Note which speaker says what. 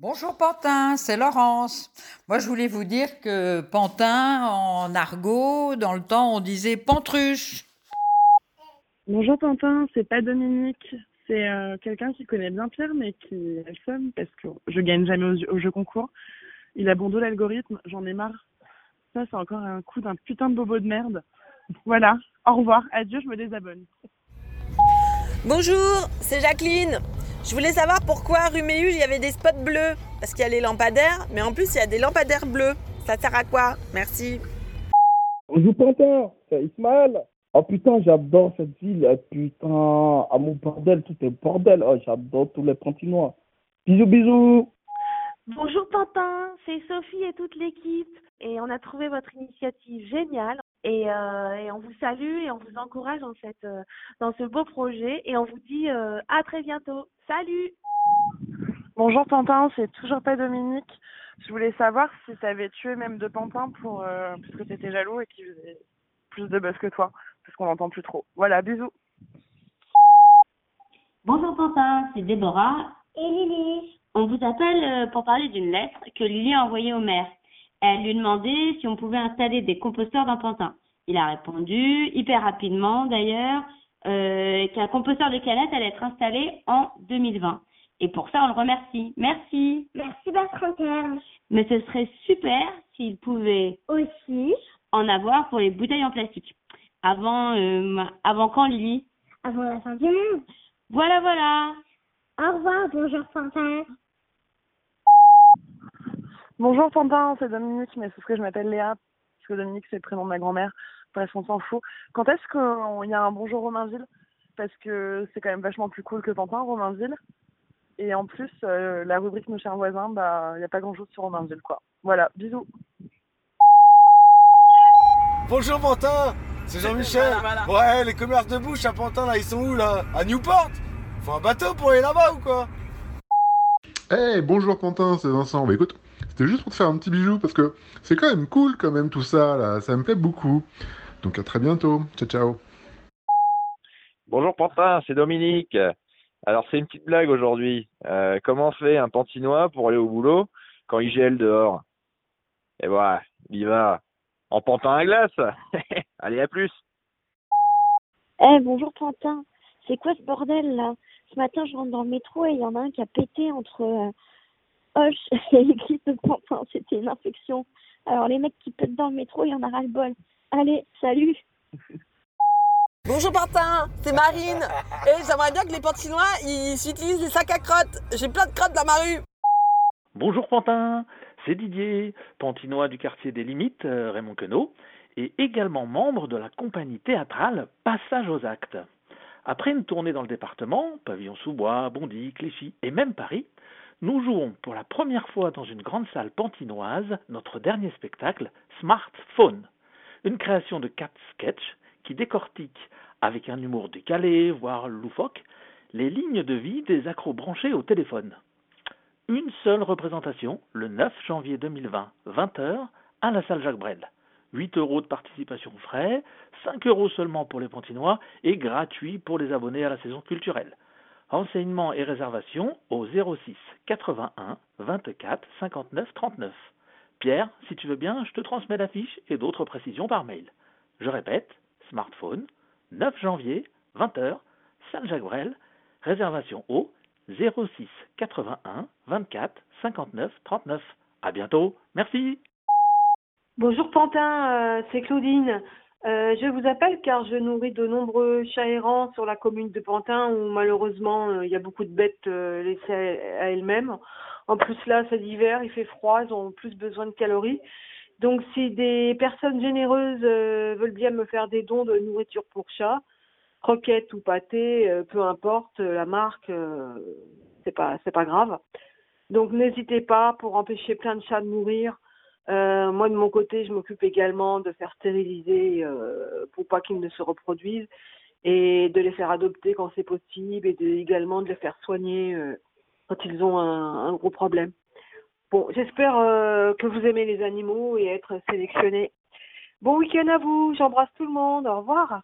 Speaker 1: Bonjour Pantin, c'est Laurence. Moi je voulais vous dire que Pantin, en argot, dans le temps on disait Pantruche.
Speaker 2: Bonjour Pantin, c'est pas Dominique. C'est euh, quelqu'un qui connaît bien Pierre mais qui a le seum parce que je gagne jamais au, au jeu concours. Il a bon dos l'algorithme, j'en ai marre. Ça c'est encore un coup d'un putain de bobo de merde. Voilà, au revoir, adieu, je me désabonne.
Speaker 3: Bonjour, c'est Jacqueline. Je voulais savoir pourquoi rue Méhul il y avait des spots bleus. Parce qu'il y a les lampadaires, mais en plus il y a des lampadaires bleus. Ça sert à quoi? Merci.
Speaker 4: Bonjour Pantin, c'est Ismaël. Oh putain, j'adore cette ville. Eh, putain, à mon bordel, tout est bordel. Oh, j'adore tous les Pantinois. Bisous, bisous.
Speaker 5: Bonjour Pantin, c'est Sophie et toute l'équipe. Et on a trouvé votre initiative géniale. Et, euh, et, on vous salue et on vous encourage dans, cette, euh, dans ce beau projet. Et on vous dit euh, à très bientôt. Salut
Speaker 2: Bonjour Pantin, c'est toujours pas Dominique. Je voulais savoir si tu avais tué même de Pantin pour, parce que tu étais jaloux et qu'il faisait plus de buzz que toi. Parce qu'on n'entend plus trop. Voilà, bisous.
Speaker 6: Bonjour Pantin, c'est Déborah. Et Lily. On vous appelle pour parler d'une lettre que Lily a envoyée au maire. Elle lui demandait si on pouvait installer des composteurs dans Pantin. Il a répondu, hyper rapidement d'ailleurs, euh, qu'un composteur de canettes allait être installé en 2020. Et pour ça, on le remercie. Merci.
Speaker 7: Merci Bertrand
Speaker 6: Mais ce serait super s'il pouvait
Speaker 7: aussi
Speaker 6: en avoir pour les bouteilles en plastique. Avant, euh, avant quand, Lily?
Speaker 7: Avant la fin du monde.
Speaker 6: Voilà, voilà.
Speaker 7: Au revoir, bonjour Pantin.
Speaker 2: Bonjour Pantin, c'est Dominique, mais c'est ce que je m'appelle Léa, que Dominique c'est le prénom de ma grand-mère. Bref, on s'en fout. Quand est-ce qu'il y a un bonjour Romainville? Parce que c'est quand même vachement plus cool que Pantin, Romainville. Et en plus, euh, la rubrique Nos chers voisins, bah, il n'y a pas grand-chose sur Romainville, quoi. Voilà, bisous.
Speaker 8: Bonjour Pantin, c'est Jean-Michel. Ouais, les commerces de bouche à Pantin, là, ils sont où, là? À Newport? Faut un bateau pour aller là-bas ou quoi?
Speaker 9: Hey, bonjour Pantin, c'est Vincent. Bah écoute, c'était juste pour te faire un petit bijou parce que c'est quand même cool quand même tout ça là, ça me plaît beaucoup. Donc à très bientôt. Ciao ciao.
Speaker 10: Bonjour Pantin, c'est Dominique. Alors c'est une petite blague aujourd'hui. Euh, comment fait un pantinois pour aller au boulot quand il gèle dehors? Et voilà, il y va en pantin à glace. Allez, à plus.
Speaker 11: Eh bonjour Pantin, c'est quoi ce bordel là? Ce matin je rentre dans le métro et il y en a un qui a pété entre euh, Hoche et l'église de Pantin, c'était une infection. Alors les mecs qui pètent dans le métro, il y en a ras le bol. Allez, salut
Speaker 3: Bonjour Pantin, c'est Marine. Et j'aimerais bien que les Pantinois, ils utilisent des sacs à crottes. J'ai plein de crottes dans ma rue.
Speaker 12: Bonjour Pantin, c'est Didier, Pantinois du quartier des Limites, euh, Raymond Queneau, et également membre de la compagnie théâtrale Passage aux Actes. Après une tournée dans le département, Pavillon-sous-Bois, Bondy, Clichy et même Paris, nous jouons pour la première fois dans une grande salle pantinoise notre dernier spectacle, Smartphone, une création de quatre sketchs qui décortique, avec un humour décalé, voire loufoque, les lignes de vie des accros branchés au téléphone. Une seule représentation, le 9 janvier 2020, 20h, à la salle Jacques Brel. 8 euros de participation frais, 5 euros seulement pour les Pantinois et gratuit pour les abonnés à la saison culturelle. Renseignements et réservations au 06 81 24 59 39. Pierre, si tu veux bien, je te transmets l'affiche et d'autres précisions par mail. Je répète, smartphone, 9 janvier, 20h, salle Jacques Brel, réservation au 06 81 24 59 39. À bientôt, merci.
Speaker 13: Bonjour Pantin, euh, c'est Claudine. Euh, je vous appelle car je nourris de nombreux chats errants sur la commune de Pantin où malheureusement euh, il y a beaucoup de bêtes euh, laissées à, elles-mêmes. En plus là c'est l'hiver, il fait froid, ils ont plus besoin de calories. Donc si des personnes généreuses veulent bien me faire des dons de nourriture pour chats, croquettes ou pâtés, euh, peu importe la marque, c'est pas c'est pas grave. Donc n'hésitez pas pour empêcher plein de chats de mourir. Euh, moi, de mon côté, je m'occupe également de faire stériliser euh, pour pas qu'ils ne se reproduisent et de les faire adopter quand c'est possible et de, également de les faire soigner euh, quand ils ont un, un gros problème. Bon, j'espère que vous aimez les animaux et être sélectionnés. Bon week-end à vous, j'embrasse tout le monde, au revoir.